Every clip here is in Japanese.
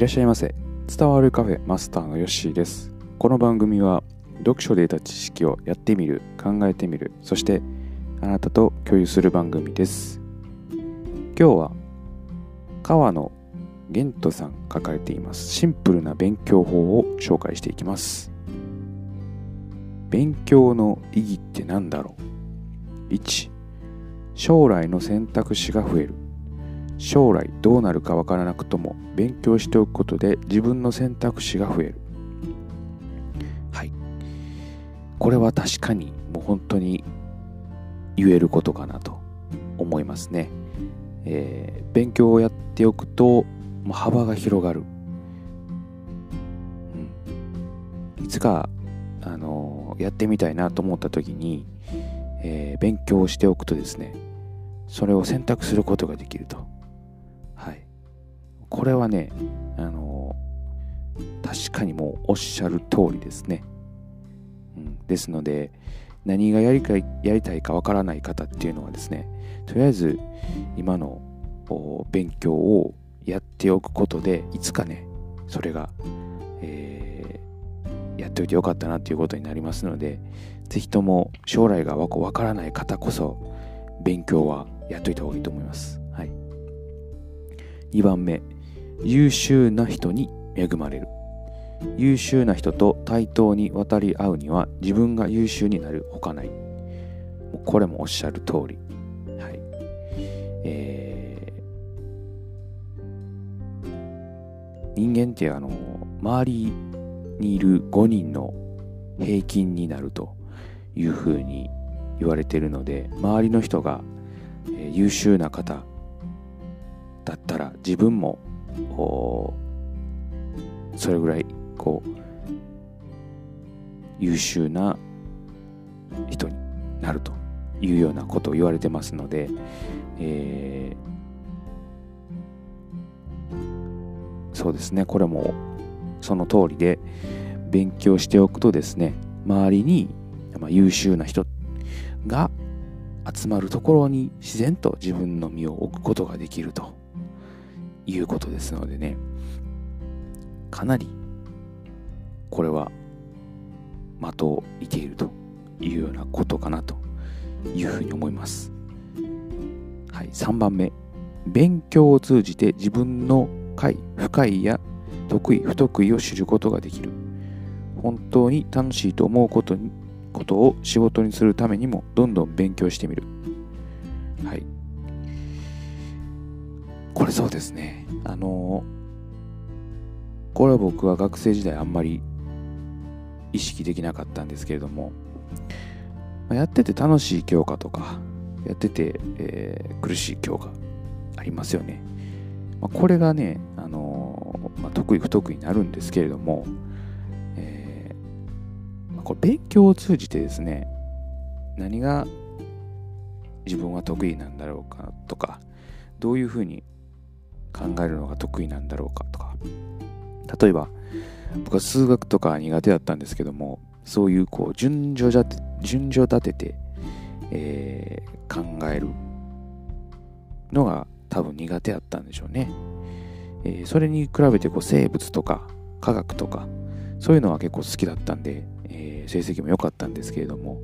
いらっしゃいませ。伝わるカフェマスターのヨッシーです。この番組は読書で得た知識をやってみる考えてみるそしてあなたと共有する番組です。今日は川野玄斗さん書かれていますシンプルな勉強法を紹介していきます。勉強の意義って何だろう？1将来の選択肢が増える。将来どうなるかわからなくとも勉強しておくことで自分の選択肢が増える。はい。これは確かにもう本当に言えることかなと思いますね、えー、勉強をやっておくともう幅が広がる、うん、いつか、あのー、やってみたいなと思った時に、えー、勉強をしておくとですねそれを選択することができると。これはね、あの確かにもうおっしゃる通りですね。うん、ですので、何がやりかやりたいかわからない方っていうのはですね、とりあえず今の勉強をやっておくことで、いつかね、それが、えー、やっておいてよかったなっていうことになりますので、ぜひとも将来がわからない方こそ、勉強はやっといた方がいいと思います。はい。2番目、優秀な人に恵まれる。優秀な人と対等に渡り合うには自分が優秀になるほかない。これもおっしゃる通り。はい。えー、人間ってあの周りにいる5人の平均になるというふうに言われてるので周りの人が優秀な方だったら自分もそれぐらいこう優秀な人になるというようなことを言われてますので、えー、そうですね。これもその通りで勉強しておくとですね周りに優秀な人が集まるところに自然と自分の身を置くことができると。いうことですのでね、かなりこれは的を射ているというようなことかなというふうに思います。はい、3番目、勉強を通じて自分の快、不快や得意、不得意を知ることができる。本当に楽しいと思うことにことを仕事にするためにもどんどん勉強してみる。はい。これそうですね。あのこれは僕は学生時代あんまり意識できなかったんですけれども、やってて楽しい教科とか、やってて、えー、苦しい教科ありますよね。まあ、これがね、あのまあ、得意不得意になるんですけれども、えーまあ、これ勉強を通じてですね、何が自分は得意なんだろうかとか、どういうふうに考えるのが得意なんだろうかとか。例えば僕は数学とか苦手だったんですけどもそういうこう順序立て順序立てて、えー、考えるのが多分苦手だったんでしょうね、えー、それに比べてこう生物とか科学とかそういうのは結構好きだったんで、えー、成績も良かったんですけれども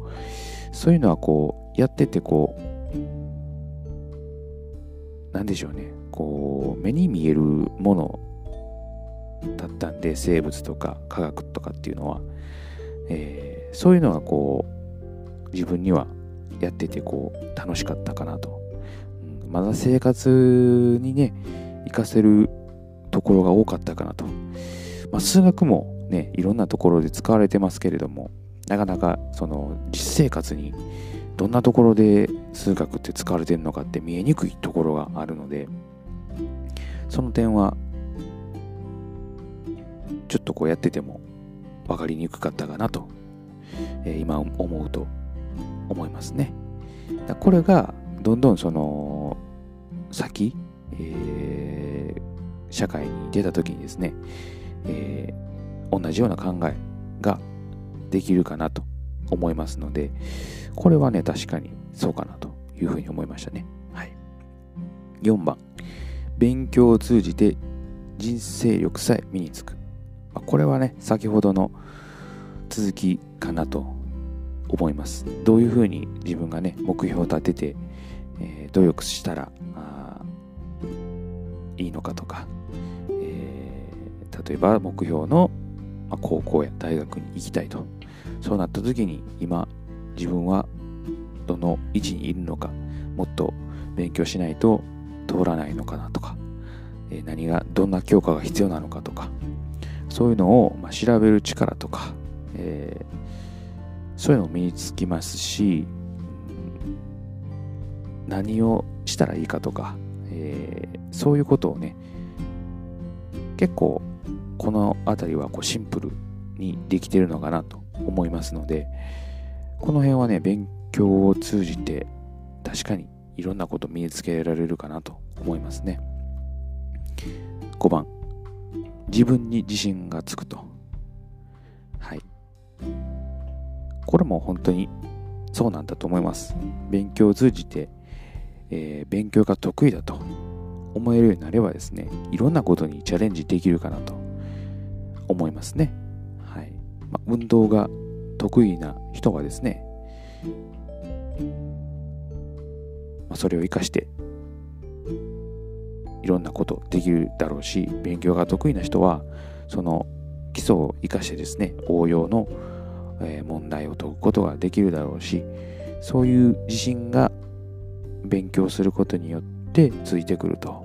そういうのはこうやっててこうなんでしょうね。こう目に見えるものだったんで生物とか科学とかっていうのは、えー、そういうのがこう自分にはやっててこう楽しかったかなと、うん、まだ生活にね活かせるところが多かったかなと、まあ、数学もねいろんなところで使われてますけれどもなかなかその実生活にどんなところで数学って使われてるのかって見えにくいところがあるのでその点はちょっとこうやってても分かりにくかったかなと、えー、今思うと思いますね。これがどんどんその先、えー、社会に出た時にですね、えー、同じような考えができるかなと思いますので、これはね、確かにそうかなというふうに思いましたね。はい。4番、勉強を通じて人生力さえ身につく、まあ、これはね先ほどの続きかなと思います。どういうふうに自分がね目標を立てて、えー、努力したらいいのかとか、えー、例えば目標の、高校や大学に行きたいと。そうなった時に今自分はどの位置にいるのかもっと勉強しないと通らないのかなとか、え、何がどんな教科が必要なのかとかそういうのを、ま、調べる力とか、え、そういうのも身につきますし何をしたらいいかとか、え、そういうことをね結構この辺りはこうシンプルにできてるのかなと思いますのでこの辺はね勉強を通じて確かにいろんなこと身につけられるかなと思いますね。5番。自分に自信がつくと。はい。これも本当にそうなんだと思います。勉強を通じて、えー、勉強が得意だと思えるようになればですねいろんなことにチャレンジできるかなと思いますね。はい。まあ、運動が得意な人がですね、それを活かしていろんなことできるだろうし勉強が得意な人はその基礎を生かしてですね応用の問題を解くことができるだろうしそういう自信が勉強することによってついてくると。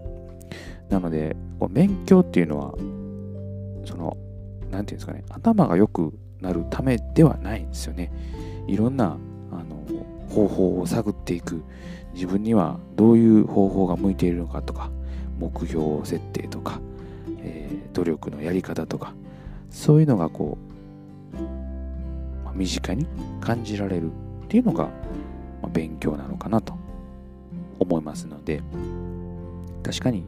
なので勉強っていうのはその何て言うんですかね頭が良くなるためではないんですよね。いろんな方法を探っていく。自分にはどういう方法が向いているのかとか目標設定とか、えー、努力のやり方とかそういうのがこう、まあ、身近に感じられるっていうのが、まあ、勉強なのかなと思いますので確かに、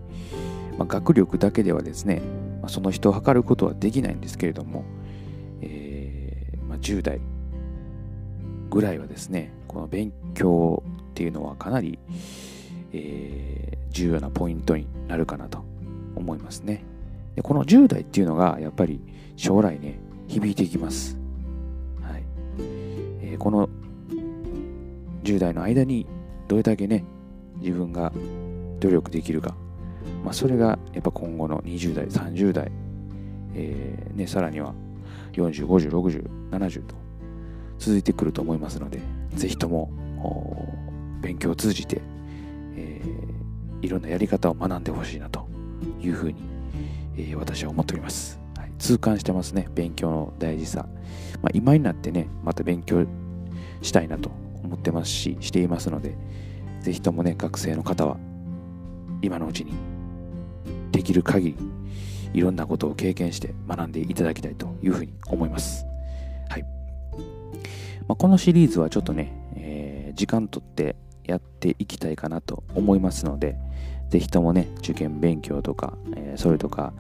まあ、学力だけではですね、まあ、その人を測ることはできないんですけれども、えーまあ、10代ぐらいはですねこの勉強っていうのはかなり、えー、重要なポイントになるかなと思いますね。でこの10代っていうのがやっぱり将来ね響いていきます、はい。えー、この10代の間にどれだけね自分が努力できるか、まあ、それがやっぱ今後の20代30代、えーね、さらには40、50、60、70と続いてくると思いますので、ぜひとも勉強を通じて、えー、いろんなやり方を学んでほしいなというふうに、えー、私は思っております、はい。痛感してますね、勉強の大事さ。まあ、今になってね、また勉強したいなと思ってますし、していますので、ぜひともね、学生の方は今のうちにできる限りいろんなことを経験して学んでいただきたいというふうに思います。まあ、このシリーズはちょっとね、えー、時間とってやっていきたいかなと思いますので、ぜひともね、受験勉強とか、えー、それとか、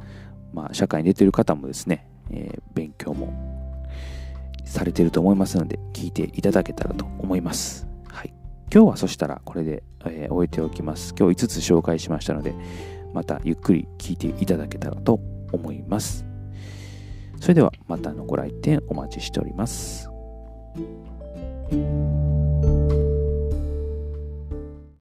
まあ、社会に出てる方もですね、えー、勉強もされてると思いますので、聞いていただけたらと思います。はい。今日はそしたらこれで、えー、終えておきます。今日5つ紹介しましたので、またゆっくり聞いていただけたらと思います。それではまたのご来店お待ちしております。Música